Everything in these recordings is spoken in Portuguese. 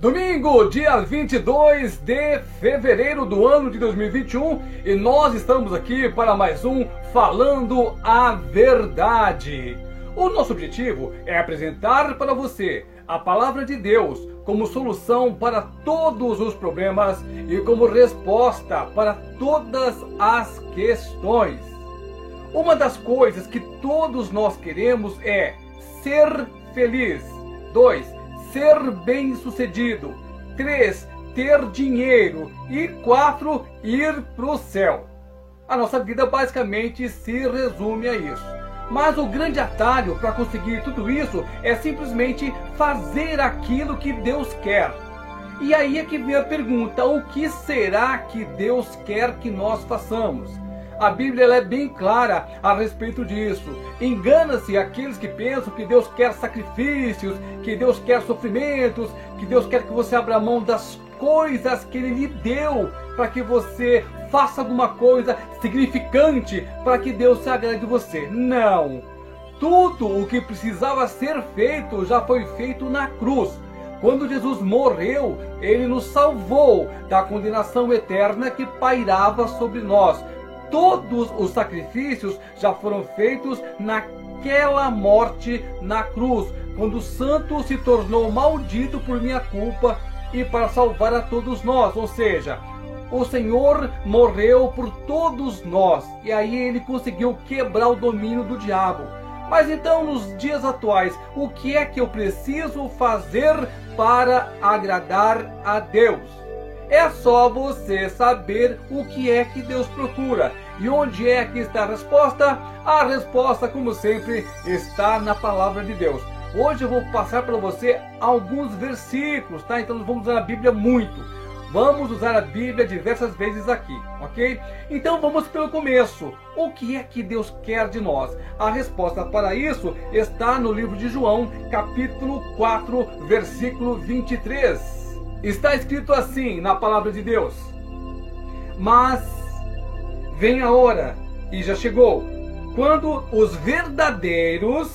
Domingo, dia 22 de fevereiro do ano de 2021, e nós estamos aqui para mais um Falando a Verdade. O nosso objetivo é apresentar para você a palavra de Deus como solução para todos os problemas e como resposta para todas as questões. Uma das coisas que todos nós queremos é ser feliz. 2 ser bem-sucedido. 3. Ter dinheiro. E 4. Ir para o céu. A nossa vida basicamente se resume a isso. Mas o grande atalho para conseguir tudo isso é simplesmente fazer aquilo que Deus quer. E aí é que vem a pergunta: o que será que Deus quer que nós façamos? A Bíblia é bem clara a respeito disso. Engana-se aqueles que pensam que Deus quer sacrifícios, que Deus quer sofrimentos, que Deus quer que você abra mão das coisas que Ele lhe deu para que você faça alguma coisa significante para que Deus se agrade de você. Não! Tudo o que precisava ser feito já foi feito na cruz. Quando Jesus morreu, ele nos salvou da condenação eterna que pairava sobre nós todos os sacrifícios já foram feitos naquela morte na cruz, quando o santo se tornou maldito por minha culpa e para salvar a todos nós. Ou seja, o Senhor morreu por todos nós e aí ele conseguiu quebrar o domínio do diabo. Mas então, nos dias atuais, o que é que eu preciso fazer para agradar a Deus? É só você saber o que é que Deus procura. E onde é que está a resposta? A resposta, como sempre, está na palavra de Deus. Hoje eu vou passar para você alguns versículos, tá? Então nós vamos usar a Bíblia muito. Vamos usar a Bíblia diversas vezes aqui, ok? Então vamos pelo começo. O que é que Deus quer de nós? A resposta para isso está no livro de João, capítulo 4, versículo 23. Está escrito assim na palavra de Deus: Mas vem a hora, e já chegou, quando os verdadeiros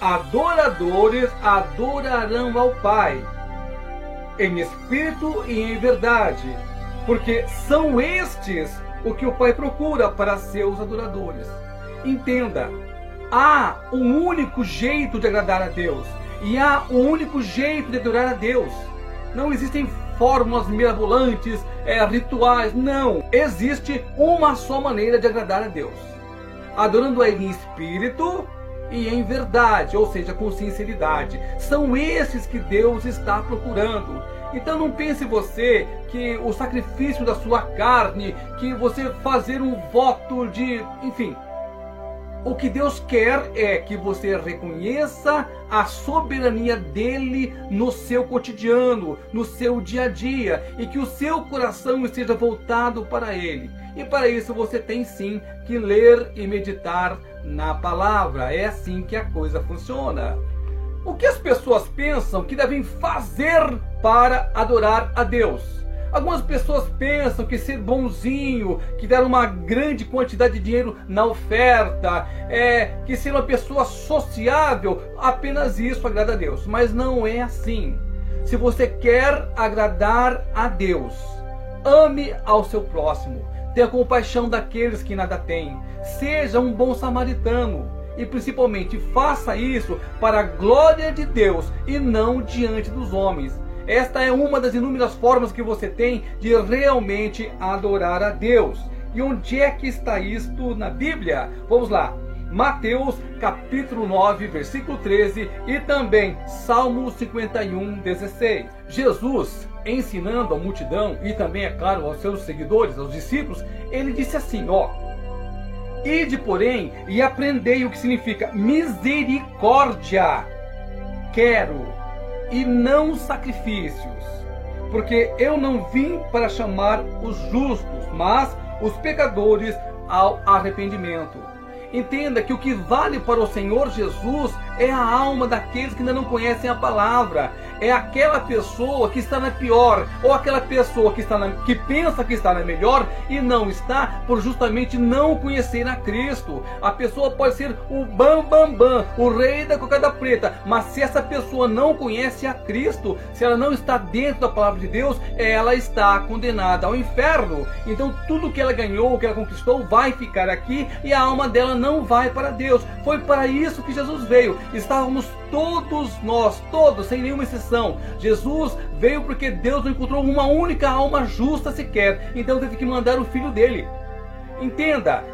adoradores adorarão ao Pai, em espírito e em verdade, porque são estes o que o Pai procura para seus adoradores. Entenda, há um único jeito de agradar a Deus, e há um único jeito de adorar a Deus. Não existem fórmulas mirabolantes, é, rituais. Não. Existe uma só maneira de agradar a Deus: adorando a Ele em espírito e em verdade, ou seja, com sinceridade. São esses que Deus está procurando. Então não pense você que o sacrifício da sua carne, que você fazer um voto de, enfim, o que Deus quer é que você reconheça a soberania dele no seu cotidiano, no seu dia a dia, e que o seu coração esteja voltado para ele. E para isso você tem sim que ler e meditar na palavra. É assim que a coisa funciona. O que as pessoas pensam que devem fazer para adorar a Deus? Algumas pessoas pensam que ser bonzinho, que dar uma grande quantidade de dinheiro na oferta, é que ser uma pessoa sociável, apenas isso agrada a Deus. Mas não é assim. Se você quer agradar a Deus, ame ao seu próximo, tenha compaixão daqueles que nada têm, seja um bom samaritano e principalmente faça isso para a glória de Deus e não diante dos homens. Esta é uma das inúmeras formas que você tem de realmente adorar a Deus. E onde é que está isto na Bíblia? Vamos lá. Mateus capítulo 9, versículo 13 e também Salmo 51, 16. Jesus, ensinando a multidão e também, é claro, aos seus seguidores, aos discípulos, ele disse assim, ó: Ide, porém, e aprendei o que significa misericórdia. Quero e não sacrifícios. Porque eu não vim para chamar os justos, mas os pecadores ao arrependimento. Entenda que o que vale para o Senhor Jesus é a alma daqueles que ainda não conhecem a palavra. É aquela pessoa que está na pior, ou aquela pessoa que, está na, que pensa que está na melhor e não está, por justamente não conhecer a Cristo. A pessoa pode ser o bam bam bam, o rei da cocada preta, mas se essa pessoa não conhece a Cristo, se ela não está dentro da palavra de Deus, ela está condenada ao inferno. Então tudo que ela ganhou, que ela conquistou, vai ficar aqui e a alma dela não vai para Deus. Foi para isso que Jesus veio. Estávamos todos nós, todos, sem nenhuma exceção. Jesus veio porque Deus não encontrou uma única alma justa sequer. Então teve que mandar o filho dele. Entenda,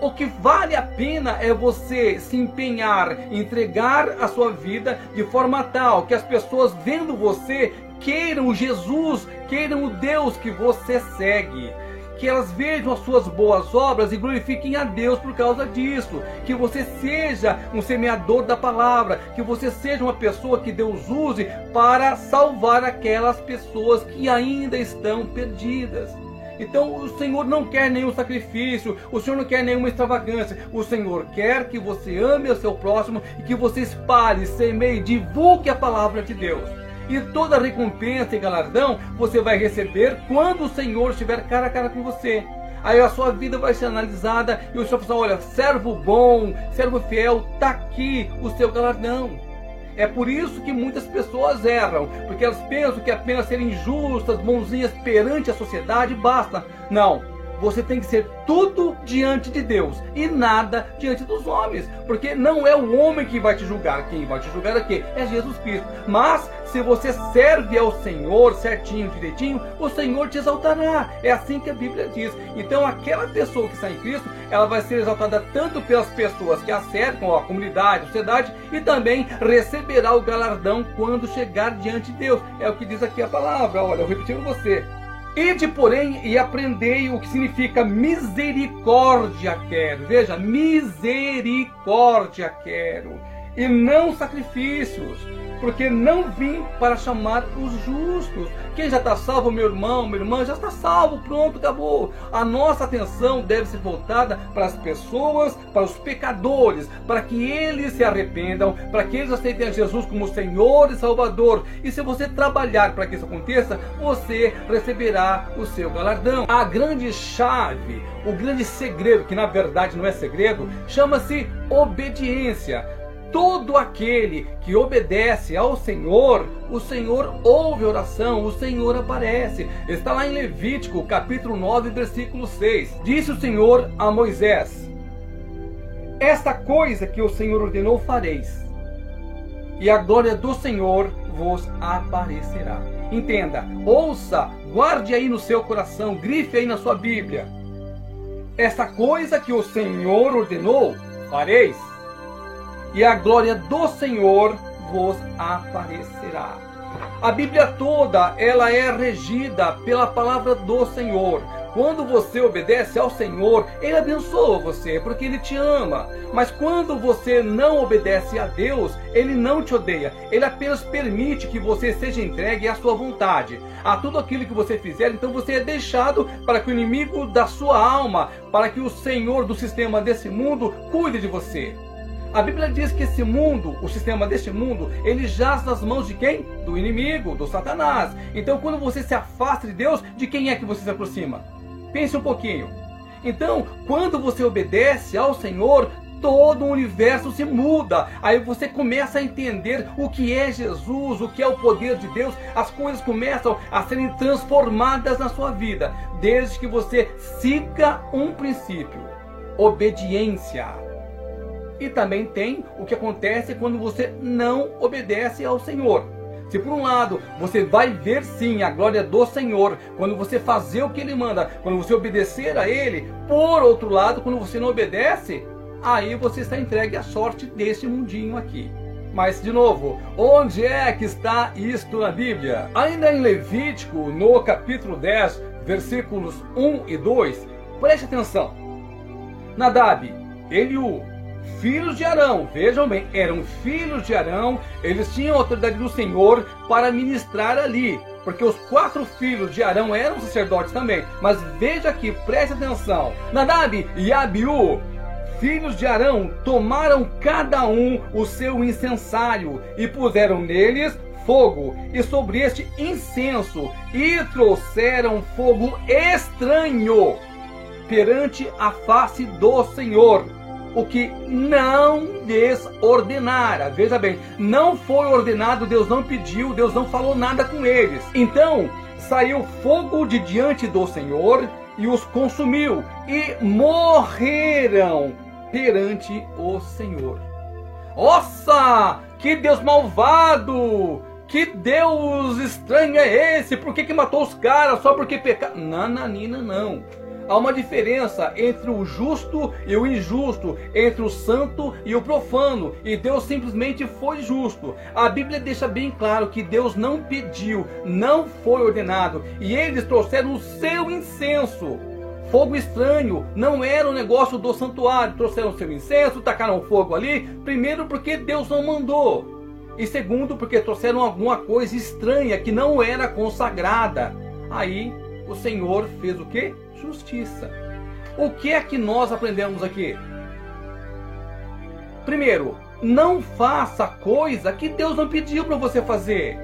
o que vale a pena é você se empenhar, entregar a sua vida de forma tal que as pessoas vendo você queiram o Jesus, queiram o Deus que você segue que elas vejam as suas boas obras e glorifiquem a Deus por causa disso. Que você seja um semeador da palavra, que você seja uma pessoa que Deus use para salvar aquelas pessoas que ainda estão perdidas. Então o Senhor não quer nenhum sacrifício, o Senhor não quer nenhuma extravagância. O Senhor quer que você ame o seu próximo e que você espalhe, semeie, divulgue a palavra de Deus. E toda recompensa e galardão você vai receber quando o Senhor estiver cara a cara com você. Aí a sua vida vai ser analisada e o Senhor fala: olha, servo bom, servo fiel, está aqui o seu galardão. É por isso que muitas pessoas erram, porque elas pensam que apenas serem justas, bonzinhas perante a sociedade basta. Não. Você tem que ser tudo diante de Deus e nada diante dos homens, porque não é o homem que vai te julgar, quem vai te julgar aqui é Jesus Cristo. Mas se você serve ao Senhor certinho, direitinho, o Senhor te exaltará. É assim que a Bíblia diz. Então aquela pessoa que está em Cristo, ela vai ser exaltada tanto pelas pessoas que a cercam, a comunidade, a sociedade, e também receberá o galardão quando chegar diante de Deus. É o que diz aqui a palavra. Olha, eu repetindo você. Ide, porém, e aprendei o que significa misericórdia quero. Veja, misericórdia quero. E não sacrifícios porque não vim para chamar os justos. Quem já está salvo, meu irmão, minha irmã, já está salvo, pronto, acabou. A nossa atenção deve ser voltada para as pessoas, para os pecadores, para que eles se arrependam, para que eles aceitem a Jesus como Senhor e Salvador. E se você trabalhar para que isso aconteça, você receberá o seu galardão. A grande chave, o grande segredo, que na verdade não é segredo, chama-se obediência todo aquele que obedece ao Senhor, o Senhor ouve a oração, o Senhor aparece. Está lá em Levítico, capítulo 9, versículo 6. Disse o Senhor a Moisés: Esta coisa que o Senhor ordenou fareis, e a glória do Senhor vos aparecerá. Entenda, ouça, guarde aí no seu coração, grife aí na sua Bíblia. Esta coisa que o Senhor ordenou, fareis e a glória do Senhor vos aparecerá. A Bíblia toda, ela é regida pela palavra do Senhor. Quando você obedece ao Senhor, Ele abençoa você, porque Ele te ama. Mas quando você não obedece a Deus, Ele não te odeia. Ele apenas permite que você seja entregue à sua vontade, a tudo aquilo que você fizer. Então você é deixado para que o inimigo da sua alma, para que o Senhor do sistema desse mundo cuide de você. A Bíblia diz que esse mundo, o sistema deste mundo, ele jaz nas mãos de quem? Do inimigo, do Satanás. Então, quando você se afasta de Deus, de quem é que você se aproxima? Pense um pouquinho. Então, quando você obedece ao Senhor, todo o universo se muda. Aí você começa a entender o que é Jesus, o que é o poder de Deus. As coisas começam a serem transformadas na sua vida, desde que você siga um princípio: obediência. E também tem o que acontece quando você não obedece ao Senhor. Se por um lado você vai ver sim a glória do Senhor quando você fazer o que Ele manda, quando você obedecer a Ele, por outro lado, quando você não obedece, aí você está entregue à sorte desse mundinho aqui. Mas, de novo, onde é que está isto na Bíblia? Ainda em Levítico, no capítulo 10, versículos 1 e 2, preste atenção. Nadab, Eliú, filhos de Arão, vejam bem, eram filhos de Arão, eles tinham autoridade do Senhor para ministrar ali, porque os quatro filhos de Arão eram sacerdotes também. Mas veja aqui, preste atenção: Nadab e Abiú, filhos de Arão tomaram cada um o seu incensário e puseram neles fogo. E sobre este incenso e trouxeram fogo estranho perante a face do Senhor, o que não lhes ordenara. Veja bem, não foi ordenado, Deus não pediu, Deus não falou nada com eles. Então saiu fogo de diante do Senhor e os consumiu, e morreram perante o Senhor. Nossa, que Deus malvado! Que Deus estranho é esse? Por que, que matou os caras só porque pecaram? Nananina, não. Há uma diferença entre o justo e o injusto, entre o santo e o profano, e Deus simplesmente foi justo. A Bíblia deixa bem claro que Deus não pediu, não foi ordenado, e eles trouxeram o seu incenso. Fogo estranho, não era o um negócio do santuário. Trouxeram seu incenso, tacaram fogo ali, primeiro porque Deus não mandou. E segundo, porque trouxeram alguma coisa estranha que não era consagrada. Aí o Senhor fez o que? justiça. O que é que nós aprendemos aqui? Primeiro, não faça coisa que Deus não pediu para você fazer.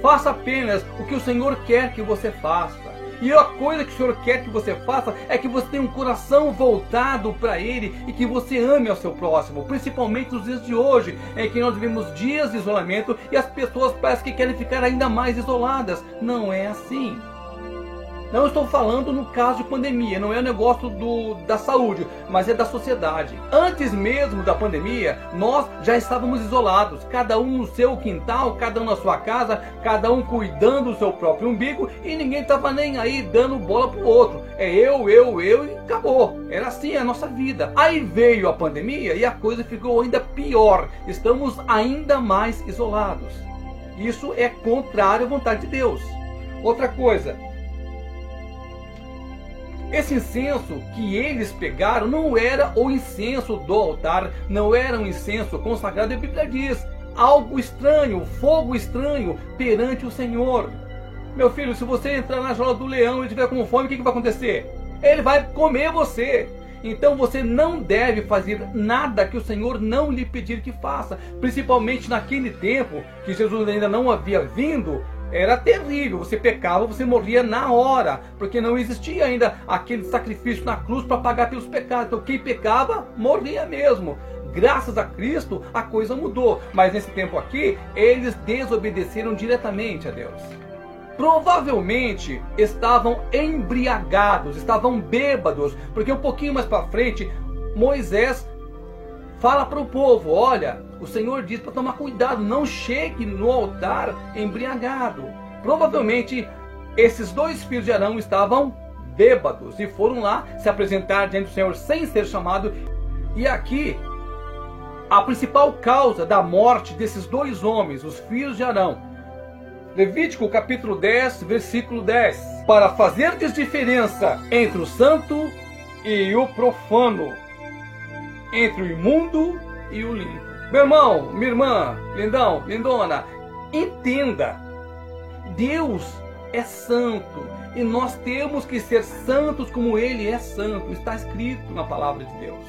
Faça apenas o que o Senhor quer que você faça. E a coisa que o Senhor quer que você faça é que você tenha um coração voltado para Ele e que você ame ao seu próximo, principalmente nos dias de hoje, em que nós vivemos dias de isolamento e as pessoas parecem que querem ficar ainda mais isoladas. Não é assim. Não estou falando no caso de pandemia, não é um negócio do, da saúde, mas é da sociedade. Antes mesmo da pandemia, nós já estávamos isolados, cada um no seu quintal, cada um na sua casa, cada um cuidando do seu próprio umbigo e ninguém estava nem aí dando bola pro outro. É eu, eu, eu e acabou. Era assim a nossa vida. Aí veio a pandemia e a coisa ficou ainda pior. Estamos ainda mais isolados. Isso é contrário à vontade de Deus. Outra coisa, esse incenso que eles pegaram não era o incenso do altar, não era um incenso consagrado, a Bíblia diz, algo estranho, fogo estranho perante o Senhor. Meu filho, se você entrar na jaula do leão e tiver com fome, o que, que vai acontecer? Ele vai comer você. Então você não deve fazer nada que o Senhor não lhe pedir que faça, principalmente naquele tempo que Jesus ainda não havia vindo era terrível. Você pecava, você morria na hora, porque não existia ainda aquele sacrifício na cruz para pagar pelos pecados. Então quem pecava morria mesmo. Graças a Cristo a coisa mudou, mas nesse tempo aqui eles desobedeceram diretamente a Deus. Provavelmente estavam embriagados, estavam bêbados, porque um pouquinho mais para frente Moisés fala para o povo: olha, o Senhor diz para tomar cuidado, não chegue no altar embriagado. Provavelmente esses dois filhos de Arão estavam bêbados e foram lá se apresentar diante do Senhor sem ser chamado. E aqui a principal causa da morte desses dois homens, os filhos de Arão. Levítico capítulo 10, versículo 10. Para fazer diferença entre o santo e o profano, entre o imundo e o limpo. Meu irmão, minha irmã, lindão, lindona, entenda. Deus é santo e nós temos que ser santos como Ele é santo. Está escrito na palavra de Deus.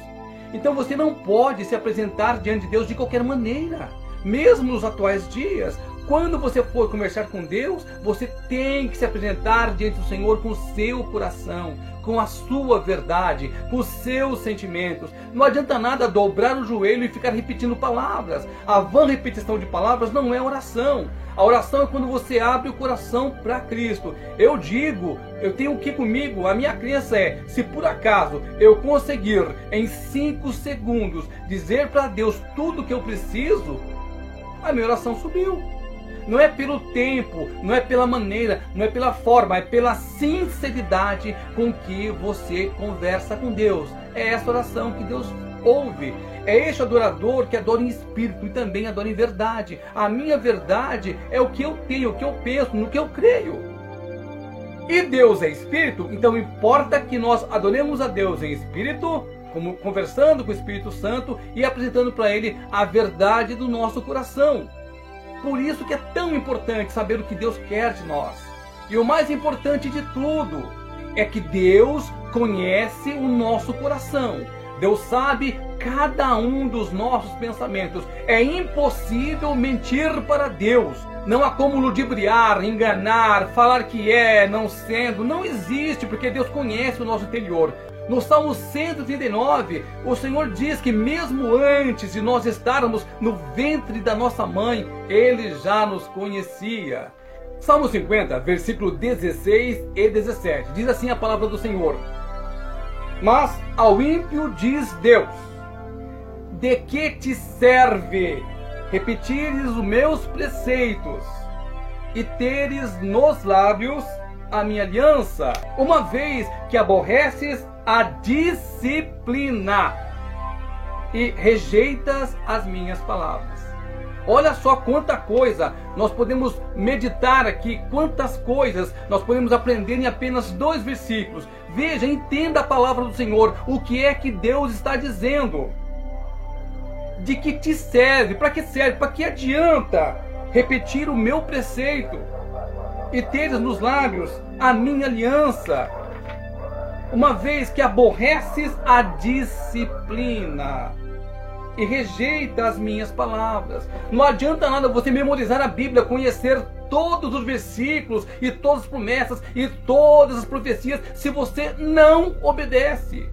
Então você não pode se apresentar diante de Deus de qualquer maneira. Mesmo nos atuais dias, quando você for conversar com Deus, você tem que se apresentar diante do Senhor com o seu coração, com a sua verdade, com os seus sentimentos. Não adianta nada dobrar o joelho e ficar repetindo palavras. A vã repetição de palavras não é oração. A oração é quando você abre o coração para Cristo. Eu digo, eu tenho aqui comigo, a minha crença é: se por acaso eu conseguir em cinco segundos dizer para Deus tudo que eu preciso, a minha oração subiu. Não é pelo tempo, não é pela maneira, não é pela forma, é pela sinceridade com que você conversa com Deus. É essa oração que Deus ouve. É este adorador que adora em espírito e também adora em verdade. A minha verdade é o que eu tenho, o que eu penso, no que eu creio. E Deus é espírito, então importa que nós adoremos a Deus em espírito, como conversando com o Espírito Santo e apresentando para ele a verdade do nosso coração. Por isso que é tão importante saber o que Deus quer de nós. E o mais importante de tudo é que Deus conhece o nosso coração. Deus sabe cada um dos nossos pensamentos. É impossível mentir para Deus. Não há como ludibriar, enganar, falar que é, não sendo. Não existe, porque Deus conhece o nosso interior. No Salmo 139, o Senhor diz que mesmo antes de nós estarmos no ventre da nossa mãe, Ele já nos conhecia. Salmo 50, versículo 16 e 17, diz assim a palavra do Senhor: Mas ao ímpio diz Deus: De que te serve repetires os meus preceitos e teres nos lábios a minha aliança, uma vez que aborreces a disciplina e rejeitas as minhas palavras. Olha só quanta coisa nós podemos meditar aqui, quantas coisas nós podemos aprender em apenas dois versículos. Veja, entenda a palavra do Senhor, o que é que Deus está dizendo. De que te serve? Para que serve? Para que adianta repetir o meu preceito e teres nos lábios a minha aliança? Uma vez que aborreces a disciplina e rejeita as minhas palavras. Não adianta nada você memorizar a Bíblia, conhecer todos os versículos e todas as promessas e todas as profecias se você não obedece.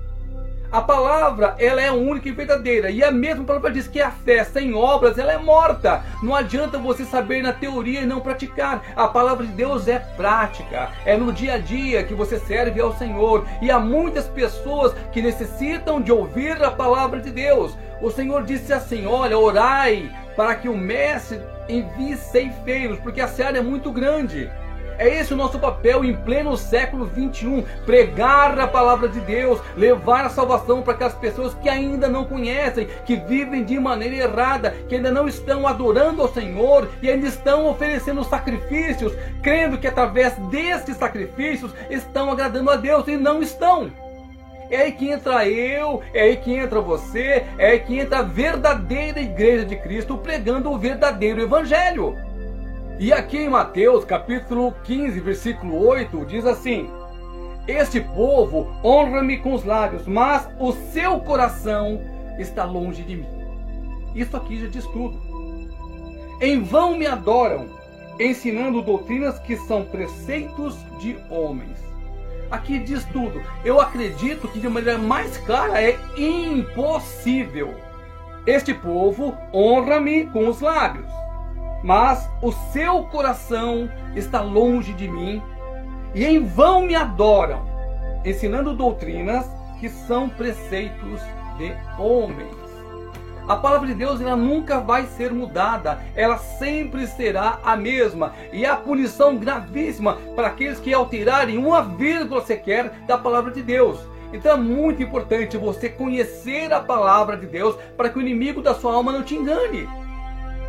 A palavra, ela é única e verdadeira. E a mesma palavra diz que a fé sem obras, ela é morta. Não adianta você saber na teoria e não praticar. A palavra de Deus é prática. É no dia a dia que você serve ao Senhor. E há muitas pessoas que necessitam de ouvir a palavra de Deus. O Senhor disse assim: Olha, orai para que o mestre envie ceifeiros, porque a seara é muito grande. É esse o nosso papel em pleno século 21, pregar a palavra de Deus, levar a salvação para aquelas pessoas que ainda não conhecem, que vivem de maneira errada, que ainda não estão adorando ao Senhor e ainda estão oferecendo sacrifícios, crendo que através desses sacrifícios estão agradando a Deus e não estão. É aí que entra eu, é aí que entra você, é aí que entra a verdadeira igreja de Cristo pregando o verdadeiro evangelho. E aqui em Mateus capítulo 15, versículo 8, diz assim: Este povo honra-me com os lábios, mas o seu coração está longe de mim. Isso aqui já diz tudo. Em vão me adoram, ensinando doutrinas que são preceitos de homens. Aqui diz tudo. Eu acredito que de maneira mais clara é impossível. Este povo honra-me com os lábios mas o seu coração está longe de mim, e em vão me adoram, ensinando doutrinas que são preceitos de homens. A palavra de Deus ela nunca vai ser mudada, ela sempre será a mesma. E a punição gravíssima para aqueles que alterarem uma vírgula sequer da palavra de Deus. Então é muito importante você conhecer a palavra de Deus para que o inimigo da sua alma não te engane.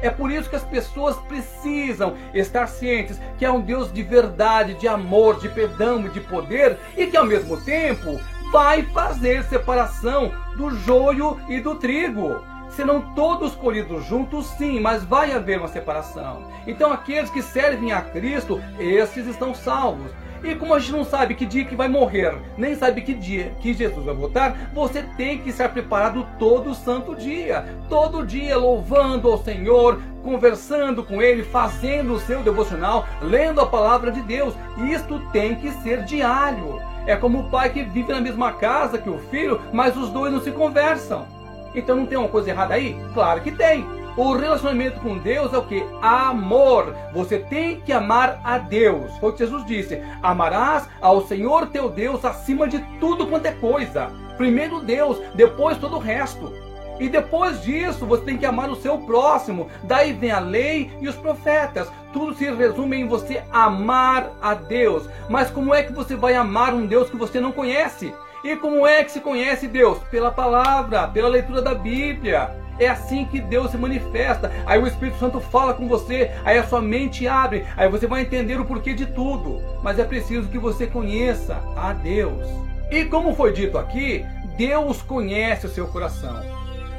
É por isso que as pessoas precisam estar cientes que é um Deus de verdade, de amor, de perdão e de poder e que ao mesmo tempo vai fazer separação do joio e do trigo. Serão todos colhidos juntos, sim, mas vai haver uma separação. Então aqueles que servem a Cristo, esses estão salvos. E como a gente não sabe que dia que vai morrer, nem sabe que dia que Jesus vai voltar, você tem que estar preparado todo santo dia. Todo dia louvando ao Senhor, conversando com Ele, fazendo o seu devocional, lendo a palavra de Deus. Isto tem que ser diário. É como o pai que vive na mesma casa que o filho, mas os dois não se conversam. Então não tem uma coisa errada aí? Claro que tem. O relacionamento com Deus é o que? Amor. Você tem que amar a Deus. Foi o que Jesus disse: Amarás ao Senhor teu Deus acima de tudo quanto é coisa. Primeiro Deus, depois todo o resto. E depois disso, você tem que amar o seu próximo. Daí vem a lei e os profetas. Tudo se resume em você amar a Deus. Mas como é que você vai amar um Deus que você não conhece? E como é que se conhece Deus? Pela palavra, pela leitura da Bíblia. É assim que Deus se manifesta. Aí o Espírito Santo fala com você, aí a sua mente abre, aí você vai entender o porquê de tudo. Mas é preciso que você conheça a Deus. E como foi dito aqui, Deus conhece o seu coração.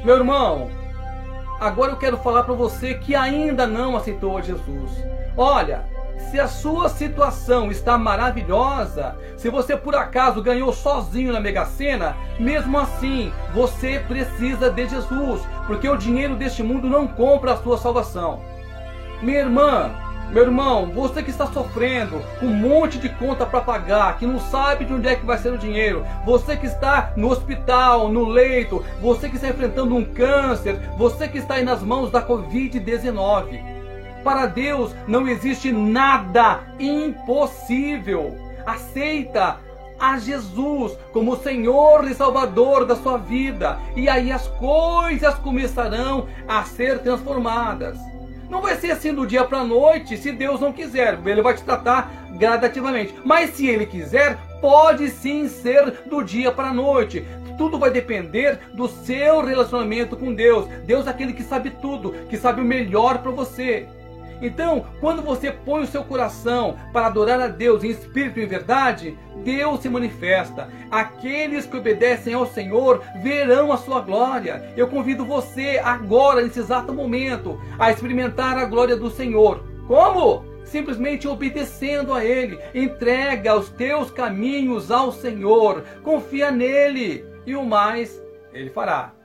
Meu irmão, agora eu quero falar para você que ainda não aceitou Jesus. Olha, Se a sua situação está maravilhosa, se você por acaso ganhou sozinho na Mega Sena, mesmo assim, você precisa de Jesus, porque o dinheiro deste mundo não compra a sua salvação. Minha irmã, meu irmão, você que está sofrendo, com um monte de conta para pagar, que não sabe de onde é que vai ser o dinheiro, você que está no hospital, no leito, você que está enfrentando um câncer, você que está aí nas mãos da Covid-19. Para Deus não existe nada impossível. Aceita a Jesus como Senhor e Salvador da sua vida, e aí as coisas começarão a ser transformadas. Não vai ser assim do dia para a noite, se Deus não quiser. Ele vai te tratar gradativamente. Mas se Ele quiser, pode sim ser do dia para a noite. Tudo vai depender do seu relacionamento com Deus. Deus é aquele que sabe tudo, que sabe o melhor para você. Então, quando você põe o seu coração para adorar a Deus em espírito e em verdade, Deus se manifesta. Aqueles que obedecem ao Senhor verão a sua glória. Eu convido você agora, nesse exato momento, a experimentar a glória do Senhor. Como? Simplesmente obedecendo a Ele. Entrega os teus caminhos ao Senhor. Confia nele. E o mais Ele fará.